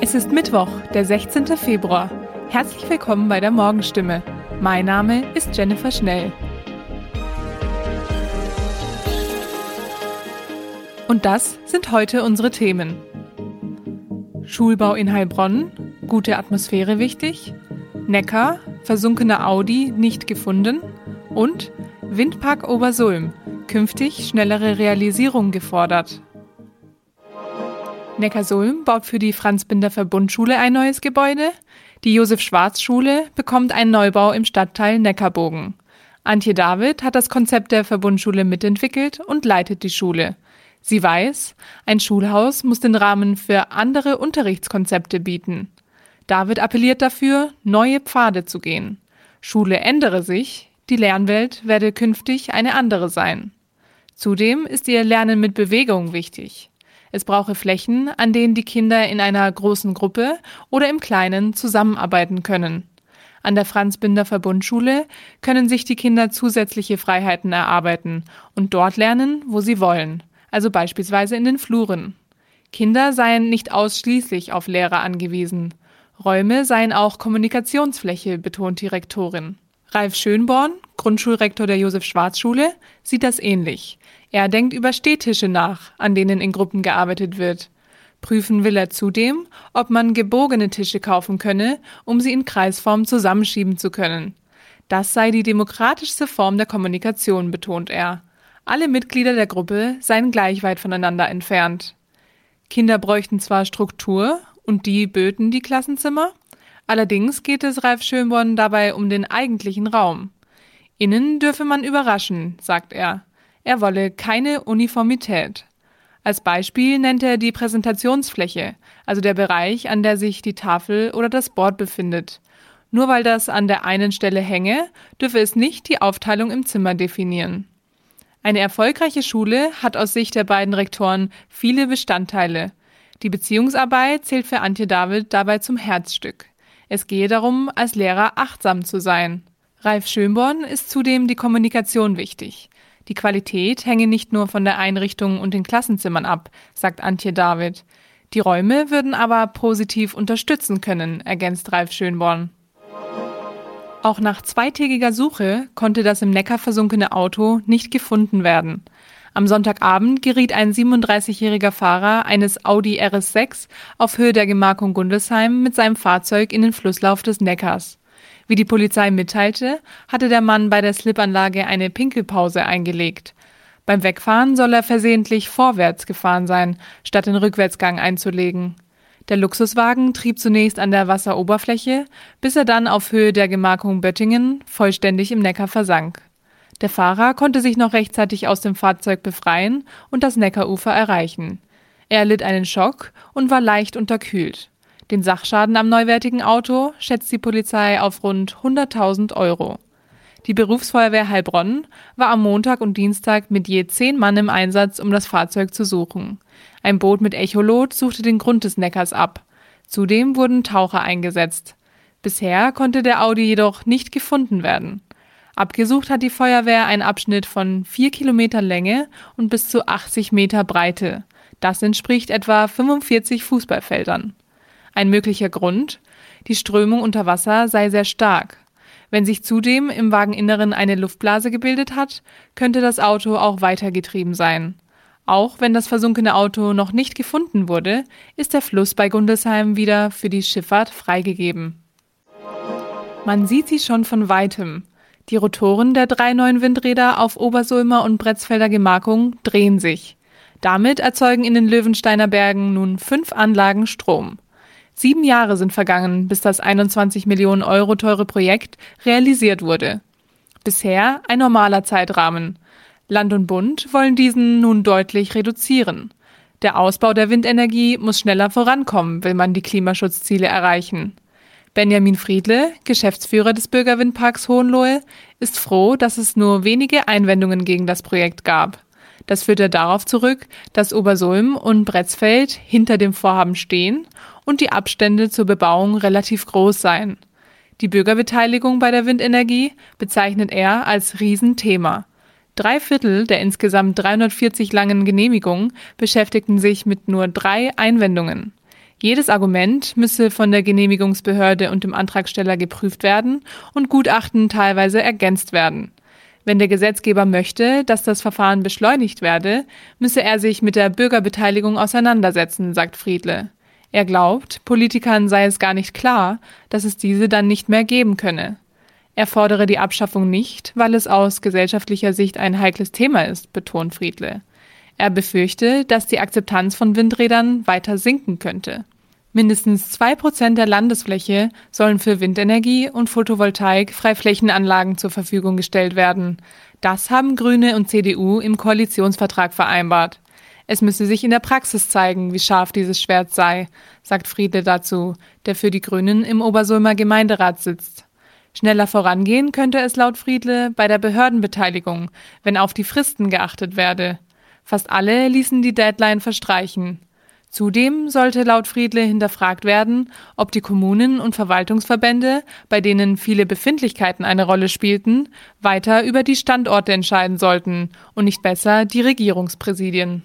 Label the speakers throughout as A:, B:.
A: Es ist Mittwoch, der 16. Februar. Herzlich willkommen bei der Morgenstimme. Mein Name ist Jennifer Schnell. Und das sind heute unsere Themen. Schulbau in Heilbronn, gute Atmosphäre wichtig, Neckar, versunkener Audi nicht gefunden und Windpark Obersulm, künftig schnellere Realisierung gefordert. Neckarsulm baut für die Franz-Binder-Verbundschule ein neues Gebäude. Die Josef-Schwarz-Schule bekommt einen Neubau im Stadtteil Neckarbogen. Antje David hat das Konzept der Verbundschule mitentwickelt und leitet die Schule. Sie weiß, ein Schulhaus muss den Rahmen für andere Unterrichtskonzepte bieten. David appelliert dafür, neue Pfade zu gehen. Schule ändere sich, die Lernwelt werde künftig eine andere sein. Zudem ist ihr Lernen mit Bewegung wichtig. Es brauche Flächen, an denen die Kinder in einer großen Gruppe oder im Kleinen zusammenarbeiten können. An der Franz-Binder-Verbundschule können sich die Kinder zusätzliche Freiheiten erarbeiten und dort lernen, wo sie wollen, also beispielsweise in den Fluren. Kinder seien nicht ausschließlich auf Lehrer angewiesen. Räume seien auch Kommunikationsfläche, betont die Rektorin. Ralf Schönborn, Grundschulrektor der Josef-Schwarz-Schule, sieht das ähnlich. Er denkt über Stehtische nach, an denen in Gruppen gearbeitet wird. Prüfen will er zudem, ob man gebogene Tische kaufen könne, um sie in Kreisform zusammenschieben zu können. Das sei die demokratischste Form der Kommunikation, betont er. Alle Mitglieder der Gruppe seien gleich weit voneinander entfernt. Kinder bräuchten zwar Struktur, und die böten die Klassenzimmer, allerdings geht es Ralf Schönborn dabei um den eigentlichen Raum. Innen dürfe man überraschen, sagt er. Er wolle keine Uniformität. Als Beispiel nennt er die Präsentationsfläche, also der Bereich, an der sich die Tafel oder das Board befindet. Nur weil das an der einen Stelle hänge, dürfe es nicht die Aufteilung im Zimmer definieren. Eine erfolgreiche Schule hat aus Sicht der beiden Rektoren viele Bestandteile. Die Beziehungsarbeit zählt für Antje David dabei zum Herzstück. Es gehe darum, als Lehrer achtsam zu sein. Ralf Schönborn ist zudem die Kommunikation wichtig. Die Qualität hänge nicht nur von der Einrichtung und den Klassenzimmern ab, sagt Antje David. Die Räume würden aber positiv unterstützen können, ergänzt Ralf Schönborn. Auch nach zweitägiger Suche konnte das im Neckar versunkene Auto nicht gefunden werden. Am Sonntagabend geriet ein 37-jähriger Fahrer eines Audi RS6 auf Höhe der Gemarkung Gundesheim mit seinem Fahrzeug in den Flusslauf des Neckars. Wie die Polizei mitteilte, hatte der Mann bei der Slipanlage eine Pinkelpause eingelegt. Beim Wegfahren soll er versehentlich vorwärts gefahren sein, statt den Rückwärtsgang einzulegen. Der Luxuswagen trieb zunächst an der Wasseroberfläche, bis er dann auf Höhe der Gemarkung Böttingen vollständig im Neckar versank. Der Fahrer konnte sich noch rechtzeitig aus dem Fahrzeug befreien und das Neckarufer erreichen. Er erlitt einen Schock und war leicht unterkühlt. Den Sachschaden am neuwertigen Auto schätzt die Polizei auf rund 100.000 Euro. Die Berufsfeuerwehr Heilbronn war am Montag und Dienstag mit je zehn Mann im Einsatz, um das Fahrzeug zu suchen. Ein Boot mit Echolot suchte den Grund des Neckars ab. Zudem wurden Taucher eingesetzt. Bisher konnte der Audi jedoch nicht gefunden werden. Abgesucht hat die Feuerwehr einen Abschnitt von vier Kilometer Länge und bis zu 80 Meter Breite. Das entspricht etwa 45 Fußballfeldern. Ein möglicher Grund? Die Strömung unter Wasser sei sehr stark. Wenn sich zudem im Wageninneren eine Luftblase gebildet hat, könnte das Auto auch weitergetrieben sein. Auch wenn das versunkene Auto noch nicht gefunden wurde, ist der Fluss bei Gundesheim wieder für die Schifffahrt freigegeben. Man sieht sie schon von weitem. Die Rotoren der drei neuen Windräder auf Obersulmer und Bretzfelder Gemarkung drehen sich. Damit erzeugen in den Löwensteiner Bergen nun fünf Anlagen Strom. Sieben Jahre sind vergangen, bis das 21 Millionen Euro teure Projekt realisiert wurde. Bisher ein normaler Zeitrahmen. Land und Bund wollen diesen nun deutlich reduzieren. Der Ausbau der Windenergie muss schneller vorankommen, will man die Klimaschutzziele erreichen. Benjamin Friedle, Geschäftsführer des Bürgerwindparks Hohenlohe, ist froh, dass es nur wenige Einwendungen gegen das Projekt gab. Das führt er darauf zurück, dass Obersulm und Bretzfeld hinter dem Vorhaben stehen und die Abstände zur Bebauung relativ groß seien. Die Bürgerbeteiligung bei der Windenergie bezeichnet er als Riesenthema. Drei Viertel der insgesamt 340 langen Genehmigungen beschäftigten sich mit nur drei Einwendungen. Jedes Argument müsse von der Genehmigungsbehörde und dem Antragsteller geprüft werden und Gutachten teilweise ergänzt werden. Wenn der Gesetzgeber möchte, dass das Verfahren beschleunigt werde, müsse er sich mit der Bürgerbeteiligung auseinandersetzen, sagt Friedle. Er glaubt, Politikern sei es gar nicht klar, dass es diese dann nicht mehr geben könne. Er fordere die Abschaffung nicht, weil es aus gesellschaftlicher Sicht ein heikles Thema ist, betont Friedle. Er befürchte, dass die Akzeptanz von Windrädern weiter sinken könnte. Mindestens zwei Prozent der Landesfläche sollen für Windenergie und Photovoltaik Freiflächenanlagen zur Verfügung gestellt werden. Das haben Grüne und CDU im Koalitionsvertrag vereinbart. Es müsse sich in der Praxis zeigen, wie scharf dieses Schwert sei, sagt Friedle dazu, der für die Grünen im Obersulmer Gemeinderat sitzt. Schneller vorangehen könnte es laut Friedle bei der Behördenbeteiligung, wenn auf die Fristen geachtet werde. Fast alle ließen die Deadline verstreichen. Zudem sollte laut Friedle hinterfragt werden, ob die Kommunen und Verwaltungsverbände, bei denen viele Befindlichkeiten eine Rolle spielten, weiter über die Standorte entscheiden sollten und nicht besser die Regierungspräsidien.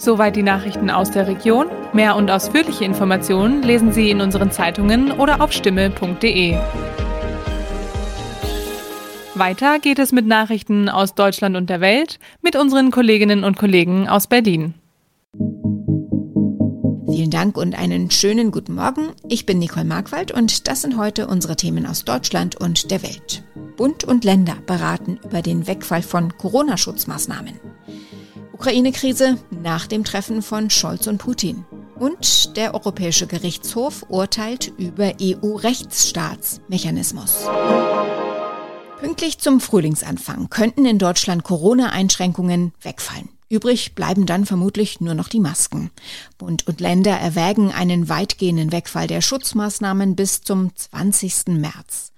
A: Soweit die Nachrichten aus der Region. Mehr und ausführliche Informationen lesen Sie in unseren Zeitungen oder auf stimme.de. Weiter geht es mit Nachrichten aus Deutschland und der Welt mit unseren Kolleginnen und Kollegen aus Berlin.
B: Vielen Dank und einen schönen guten Morgen. Ich bin Nicole Markwald und das sind heute unsere Themen aus Deutschland und der Welt. Bund und Länder beraten über den Wegfall von Corona-Schutzmaßnahmen. Ukraine-Krise nach dem Treffen von Scholz und Putin. Und der Europäische Gerichtshof urteilt über EU-Rechtsstaatsmechanismus. Pünktlich zum Frühlingsanfang könnten in Deutschland Corona-Einschränkungen wegfallen. Übrig bleiben dann vermutlich nur noch die Masken. Bund und Länder erwägen einen weitgehenden Wegfall der Schutzmaßnahmen bis zum 20. März.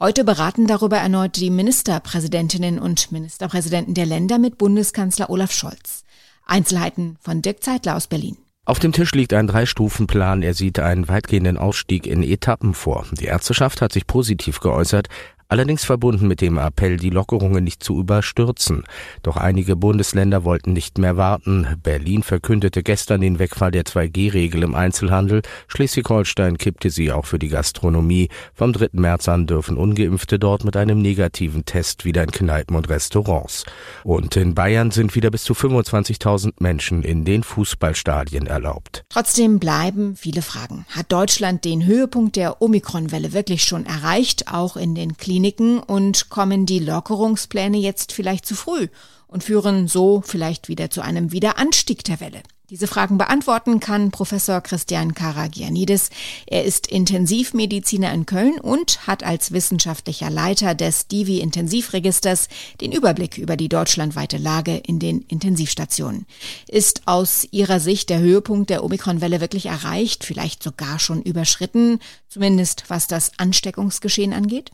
B: Heute beraten darüber erneut die Ministerpräsidentinnen und Ministerpräsidenten der Länder mit Bundeskanzler Olaf Scholz. Einzelheiten von Dirk Zeitler aus Berlin.
C: Auf dem Tisch liegt ein Drei-Stufen-Plan. Er sieht einen weitgehenden Ausstieg in Etappen vor. Die Ärzteschaft hat sich positiv geäußert allerdings verbunden mit dem Appell, die Lockerungen nicht zu überstürzen. Doch einige Bundesländer wollten nicht mehr warten. Berlin verkündete gestern den Wegfall der 2G-Regel im Einzelhandel. Schleswig-Holstein kippte sie auch für die Gastronomie. Vom 3. März an dürfen Ungeimpfte dort mit einem negativen Test wieder in Kneipen und Restaurants. Und in Bayern sind wieder bis zu 25.000 Menschen in den Fußballstadien erlaubt.
B: Trotzdem bleiben viele Fragen. Hat Deutschland den Höhepunkt der Omikron-Welle wirklich schon erreicht, auch in den Kliniken? Kliniken und kommen die Lockerungspläne jetzt vielleicht zu früh und führen so vielleicht wieder zu einem Wiederanstieg der Welle? Diese Fragen beantworten kann Professor Christian Karagianidis. Er ist Intensivmediziner in Köln und hat als wissenschaftlicher Leiter des Divi-Intensivregisters den Überblick über die deutschlandweite Lage in den Intensivstationen. Ist aus Ihrer Sicht der Höhepunkt der Omikron-Welle wirklich erreicht, vielleicht sogar schon überschritten, zumindest was das Ansteckungsgeschehen angeht?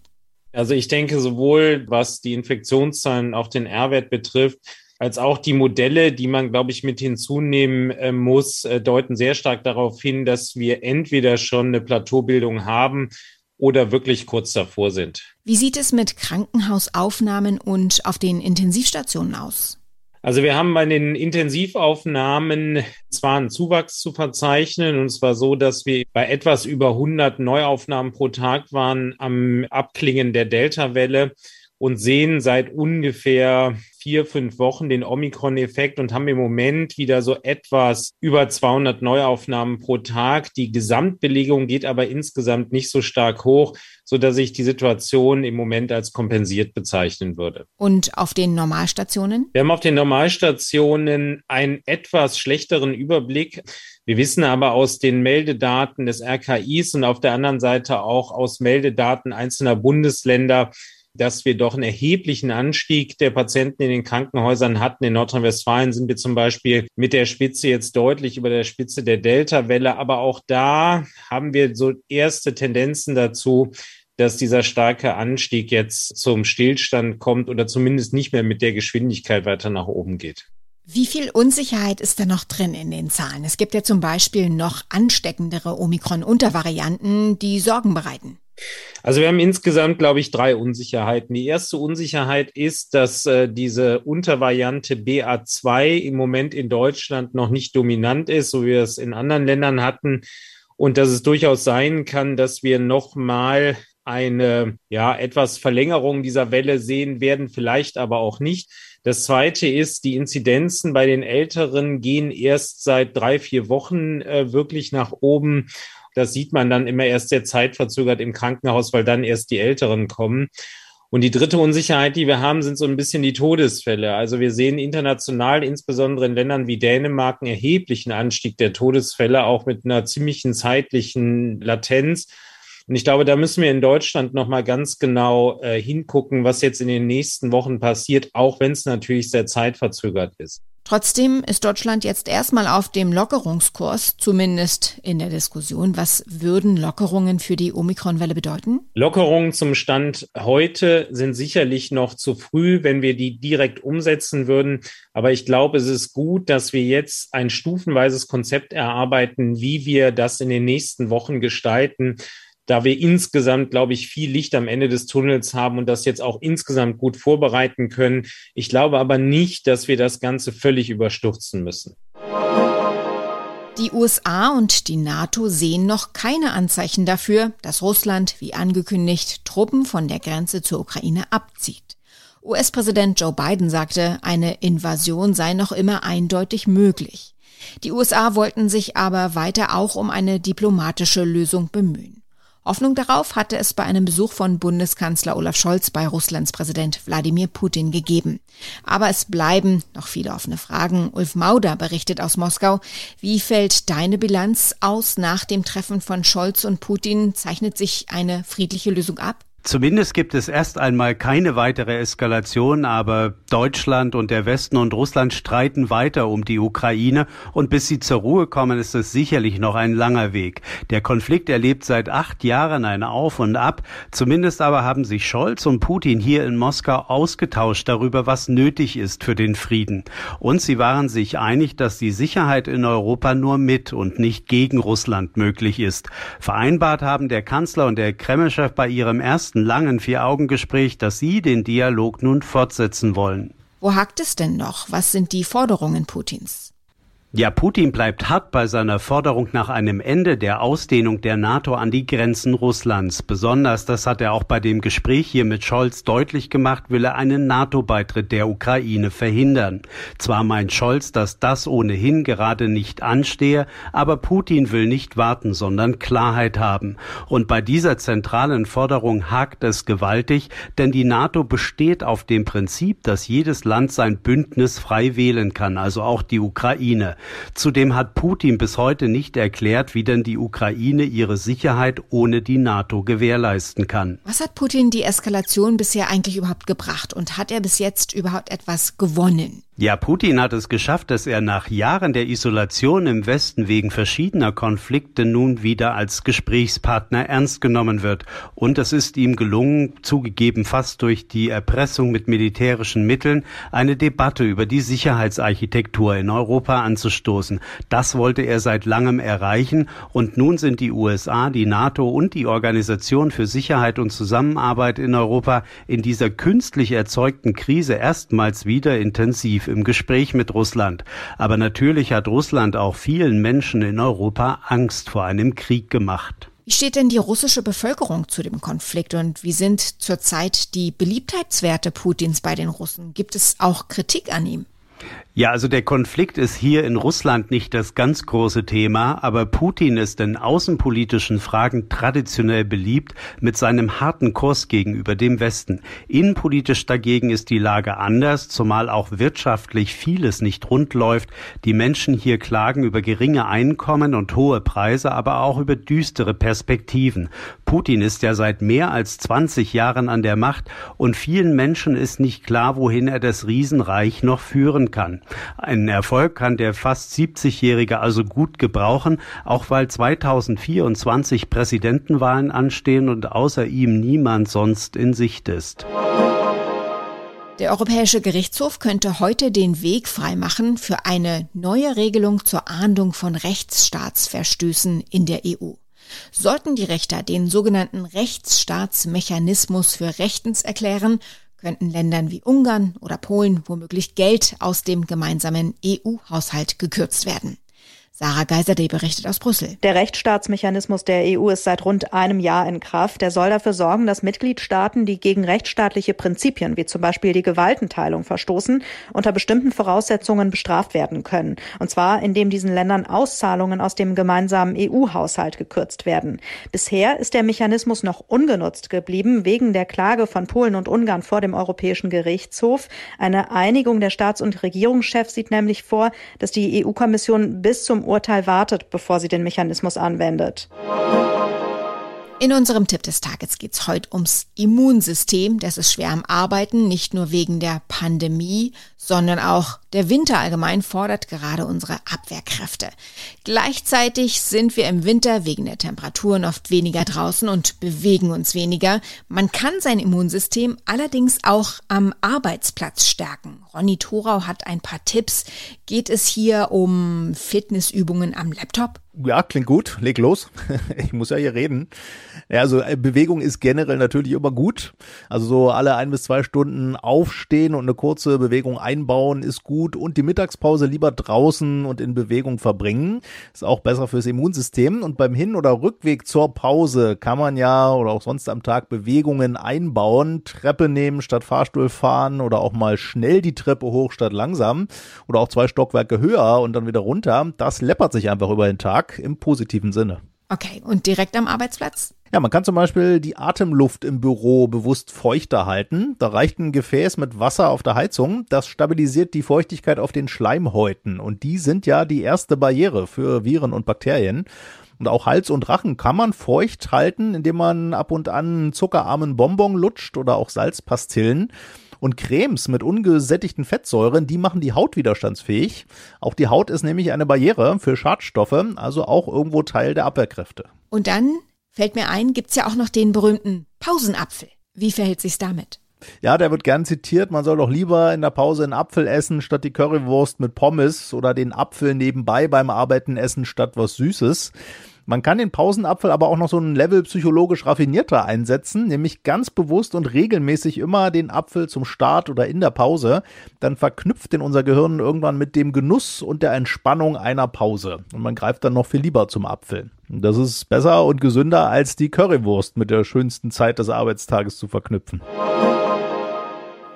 D: Also ich denke, sowohl was die Infektionszahlen auf den R-Wert betrifft, als auch die Modelle, die man, glaube ich, mit hinzunehmen äh, muss, äh, deuten sehr stark darauf hin, dass wir entweder schon eine Plateaubildung haben oder wirklich kurz davor sind.
B: Wie sieht es mit Krankenhausaufnahmen und auf den Intensivstationen aus?
D: Also wir haben bei den Intensivaufnahmen zwar einen Zuwachs zu verzeichnen, und zwar so, dass wir bei etwas über 100 Neuaufnahmen pro Tag waren am Abklingen der Delta-Welle und sehen seit ungefähr vier, fünf Wochen den Omikron-Effekt und haben im Moment wieder so etwas über 200 Neuaufnahmen pro Tag. Die Gesamtbelegung geht aber insgesamt nicht so stark hoch, so dass ich die Situation im Moment als kompensiert bezeichnen würde.
B: Und auf den Normalstationen?
D: Wir haben auf den Normalstationen einen etwas schlechteren Überblick. Wir wissen aber aus den Meldedaten des RKIs und auf der anderen Seite auch aus Meldedaten einzelner Bundesländer, dass wir doch einen erheblichen Anstieg der Patienten in den Krankenhäusern hatten. In Nordrhein-Westfalen sind wir zum Beispiel mit der Spitze jetzt deutlich über der Spitze der Delta-Welle. Aber auch da haben wir so erste Tendenzen dazu, dass dieser starke Anstieg jetzt zum Stillstand kommt oder zumindest nicht mehr mit der Geschwindigkeit weiter nach oben geht.
B: Wie viel Unsicherheit ist da noch drin in den Zahlen? Es gibt ja zum Beispiel noch ansteckendere Omikron-Untervarianten, die Sorgen bereiten.
D: Also wir haben insgesamt, glaube ich, drei Unsicherheiten. Die erste Unsicherheit ist, dass äh, diese Untervariante BA2 im Moment in Deutschland noch nicht dominant ist, so wie wir es in anderen Ländern hatten. Und dass es durchaus sein kann, dass wir nochmal eine, ja, etwas Verlängerung dieser Welle sehen werden, vielleicht aber auch nicht. Das zweite ist, die Inzidenzen bei den Älteren gehen erst seit drei, vier Wochen äh, wirklich nach oben. Das sieht man dann immer erst sehr zeitverzögert im Krankenhaus, weil dann erst die Älteren kommen. Und die dritte Unsicherheit, die wir haben, sind so ein bisschen die Todesfälle. Also wir sehen international, insbesondere in Ländern wie Dänemark, einen erheblichen Anstieg der Todesfälle, auch mit einer ziemlichen zeitlichen Latenz. Und ich glaube, da müssen wir in Deutschland nochmal ganz genau äh, hingucken, was jetzt in den nächsten Wochen passiert, auch wenn es natürlich sehr zeitverzögert ist.
B: Trotzdem ist Deutschland jetzt erstmal auf dem Lockerungskurs, zumindest in der Diskussion. Was würden Lockerungen für die Omikronwelle bedeuten?
D: Lockerungen zum Stand heute sind sicherlich noch zu früh, wenn wir die direkt umsetzen würden. Aber ich glaube, es ist gut, dass wir jetzt ein stufenweises Konzept erarbeiten, wie wir das in den nächsten Wochen gestalten da wir insgesamt, glaube ich, viel Licht am Ende des Tunnels haben und das jetzt auch insgesamt gut vorbereiten können. Ich glaube aber nicht, dass wir das Ganze völlig überstürzen müssen.
B: Die USA und die NATO sehen noch keine Anzeichen dafür, dass Russland, wie angekündigt, Truppen von der Grenze zur Ukraine abzieht. US-Präsident Joe Biden sagte, eine Invasion sei noch immer eindeutig möglich. Die USA wollten sich aber weiter auch um eine diplomatische Lösung bemühen. Hoffnung darauf hatte es bei einem Besuch von Bundeskanzler Olaf Scholz bei Russlands Präsident Wladimir Putin gegeben. Aber es bleiben noch viele offene Fragen. Ulf Mauder berichtet aus Moskau. Wie fällt deine Bilanz aus nach dem Treffen von Scholz und Putin? Zeichnet sich eine friedliche Lösung ab?
E: Zumindest gibt es erst einmal keine weitere Eskalation, aber Deutschland und der Westen und Russland streiten weiter um die Ukraine und bis sie zur Ruhe kommen, ist es sicherlich noch ein langer Weg. Der Konflikt erlebt seit acht Jahren ein Auf und Ab. Zumindest aber haben sich Scholz und Putin hier in Moskau ausgetauscht darüber, was nötig ist für den Frieden. Und sie waren sich einig, dass die Sicherheit in Europa nur mit und nicht gegen Russland möglich ist. Vereinbart haben der Kanzler und der Kremlchef bei ihrem ersten ersten langen Vier-Augen-Gespräch, dass Sie den Dialog nun fortsetzen wollen.
B: Wo hakt es denn noch? Was sind die Forderungen Putins?
E: Ja, Putin bleibt hart bei seiner Forderung nach einem Ende der Ausdehnung der NATO an die Grenzen Russlands. Besonders, das hat er auch bei dem Gespräch hier mit Scholz deutlich gemacht, will er einen NATO-Beitritt der Ukraine verhindern. Zwar meint Scholz, dass das ohnehin gerade nicht anstehe, aber Putin will nicht warten, sondern Klarheit haben. Und bei dieser zentralen Forderung hakt es gewaltig, denn die NATO besteht auf dem Prinzip, dass jedes Land sein Bündnis frei wählen kann, also auch die Ukraine. Zudem hat Putin bis heute nicht erklärt, wie denn die Ukraine ihre Sicherheit ohne die NATO gewährleisten kann.
B: Was hat Putin die Eskalation bisher eigentlich überhaupt gebracht und hat er bis jetzt überhaupt etwas gewonnen?
E: Ja, Putin hat es geschafft, dass er nach Jahren der Isolation im Westen wegen verschiedener Konflikte nun wieder als Gesprächspartner ernst genommen wird. Und es ist ihm gelungen, zugegeben fast durch die Erpressung mit militärischen Mitteln, eine Debatte über die Sicherheitsarchitektur in Europa anzustoßen. Das wollte er seit langem erreichen. Und nun sind die USA, die NATO und die Organisation für Sicherheit und Zusammenarbeit in Europa in dieser künstlich erzeugten Krise erstmals wieder intensiv im Gespräch mit Russland. Aber natürlich hat Russland auch vielen Menschen in Europa Angst vor einem Krieg gemacht.
B: Wie steht denn die russische Bevölkerung zu dem Konflikt und wie sind zurzeit die Beliebtheitswerte Putins bei den Russen? Gibt es auch Kritik an ihm?
E: Ja, also der Konflikt ist hier in Russland nicht das ganz große Thema, aber Putin ist in außenpolitischen Fragen traditionell beliebt mit seinem harten Kurs gegenüber dem Westen. Innenpolitisch dagegen ist die Lage anders, zumal auch wirtschaftlich vieles nicht rund läuft. Die Menschen hier klagen über geringe Einkommen und hohe Preise, aber auch über düstere Perspektiven. Putin ist ja seit mehr als 20 Jahren an der Macht und vielen Menschen ist nicht klar, wohin er das Riesenreich noch führen kann. Einen Erfolg kann der fast 70-Jährige also gut gebrauchen, auch weil 2024 Präsidentenwahlen anstehen und außer ihm niemand sonst in Sicht ist.
B: Der Europäische Gerichtshof könnte heute den Weg freimachen für eine neue Regelung zur Ahndung von Rechtsstaatsverstößen in der EU. Sollten die Richter den sogenannten Rechtsstaatsmechanismus für rechtens erklären, könnten Ländern wie Ungarn oder Polen womöglich Geld aus dem gemeinsamen EU-Haushalt gekürzt werden. Sarah Geiserde berichtet aus Brüssel.
F: Der Rechtsstaatsmechanismus der EU ist seit rund einem Jahr in Kraft. Der soll dafür sorgen, dass Mitgliedstaaten, die gegen rechtsstaatliche Prinzipien wie zum Beispiel die Gewaltenteilung verstoßen, unter bestimmten Voraussetzungen bestraft werden können. Und zwar, indem diesen Ländern Auszahlungen aus dem gemeinsamen EU-Haushalt gekürzt werden. Bisher ist der Mechanismus noch ungenutzt geblieben wegen der Klage von Polen und Ungarn vor dem Europäischen Gerichtshof. Eine Einigung der Staats- und Regierungschefs sieht nämlich vor, dass die EU-Kommission bis zum Urteil wartet, bevor sie den Mechanismus anwendet.
B: In unserem Tipp des Tages geht es heute ums Immunsystem. Das ist schwer am Arbeiten, nicht nur wegen der Pandemie, sondern auch der Winter allgemein fordert gerade unsere Abwehrkräfte. Gleichzeitig sind wir im Winter wegen der Temperaturen oft weniger draußen und bewegen uns weniger. Man kann sein Immunsystem allerdings auch am Arbeitsplatz stärken. Ronny Thorau hat ein paar Tipps. Geht es hier um Fitnessübungen am Laptop?
G: Ja, klingt gut. Leg los. ich muss ja hier reden. Ja, also äh, Bewegung ist generell natürlich immer gut. Also so alle ein bis zwei Stunden aufstehen und eine kurze Bewegung einbauen ist gut. Und die Mittagspause lieber draußen und in Bewegung verbringen. Ist auch besser fürs Immunsystem. Und beim Hin- oder Rückweg zur Pause kann man ja oder auch sonst am Tag Bewegungen einbauen. Treppe nehmen statt Fahrstuhl fahren oder auch mal schnell die Treppe hoch statt langsam. Oder auch zwei Stockwerke höher und dann wieder runter. Das läppert sich einfach über den Tag. Tag im positiven Sinne.
B: Okay, und direkt am Arbeitsplatz?
G: Ja, man kann zum Beispiel die Atemluft im Büro bewusst feuchter halten. Da reicht ein Gefäß mit Wasser auf der Heizung. Das stabilisiert die Feuchtigkeit auf den Schleimhäuten. Und die sind ja die erste Barriere für Viren und Bakterien. Und auch Hals und Rachen kann man feucht halten, indem man ab und an zuckerarmen Bonbon lutscht oder auch Salzpastillen. Und Cremes mit ungesättigten Fettsäuren, die machen die Haut widerstandsfähig. Auch die Haut ist nämlich eine Barriere für Schadstoffe, also auch irgendwo Teil der Abwehrkräfte.
B: Und dann fällt mir ein, gibt's ja auch noch den berühmten Pausenapfel. Wie verhält sich's damit?
G: Ja, der wird gern zitiert, man soll doch lieber in der Pause einen Apfel essen statt die Currywurst mit Pommes oder den Apfel nebenbei beim Arbeiten essen statt was Süßes. Man kann den Pausenapfel aber auch noch so ein Level psychologisch raffinierter einsetzen, nämlich ganz bewusst und regelmäßig immer den Apfel zum Start oder in der Pause. Dann verknüpft den unser Gehirn irgendwann mit dem Genuss und der Entspannung einer Pause. Und man greift dann noch viel lieber zum Apfel. Das ist besser und gesünder als die Currywurst mit der schönsten Zeit des Arbeitstages zu verknüpfen.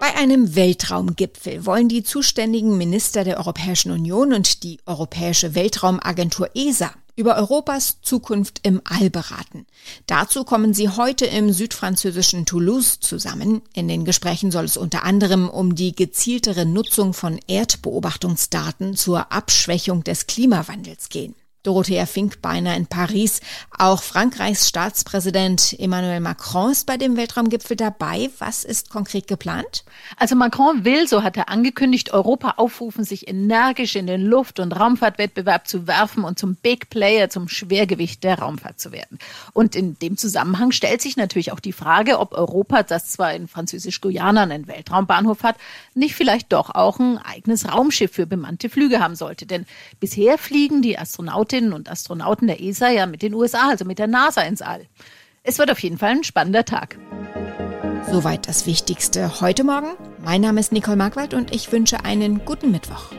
B: Bei einem Weltraumgipfel wollen die zuständigen Minister der Europäischen Union und die Europäische Weltraumagentur ESA über Europas Zukunft im All beraten. Dazu kommen sie heute im südfranzösischen Toulouse zusammen. In den Gesprächen soll es unter anderem um die gezieltere Nutzung von Erdbeobachtungsdaten zur Abschwächung des Klimawandels gehen. Dorothea Finkbeiner in Paris. Auch Frankreichs Staatspräsident Emmanuel Macron ist bei dem Weltraumgipfel dabei. Was ist konkret geplant?
H: Also Macron will, so hat er angekündigt, Europa aufrufen, sich energisch in den Luft- und Raumfahrtwettbewerb zu werfen und zum Big Player, zum Schwergewicht der Raumfahrt zu werden. Und in dem Zusammenhang stellt sich natürlich auch die Frage, ob Europa, das zwar in Französisch-Guyana einen Weltraumbahnhof hat, nicht vielleicht doch auch ein eigenes Raumschiff für bemannte Flüge haben sollte. Denn bisher fliegen die Astronauten Astronautinnen und Astronauten der ESA ja mit den USA, also mit der NASA ins All. Es wird auf jeden Fall ein spannender Tag.
B: Soweit das Wichtigste heute Morgen. Mein Name ist Nicole Markwald und ich wünsche einen guten Mittwoch.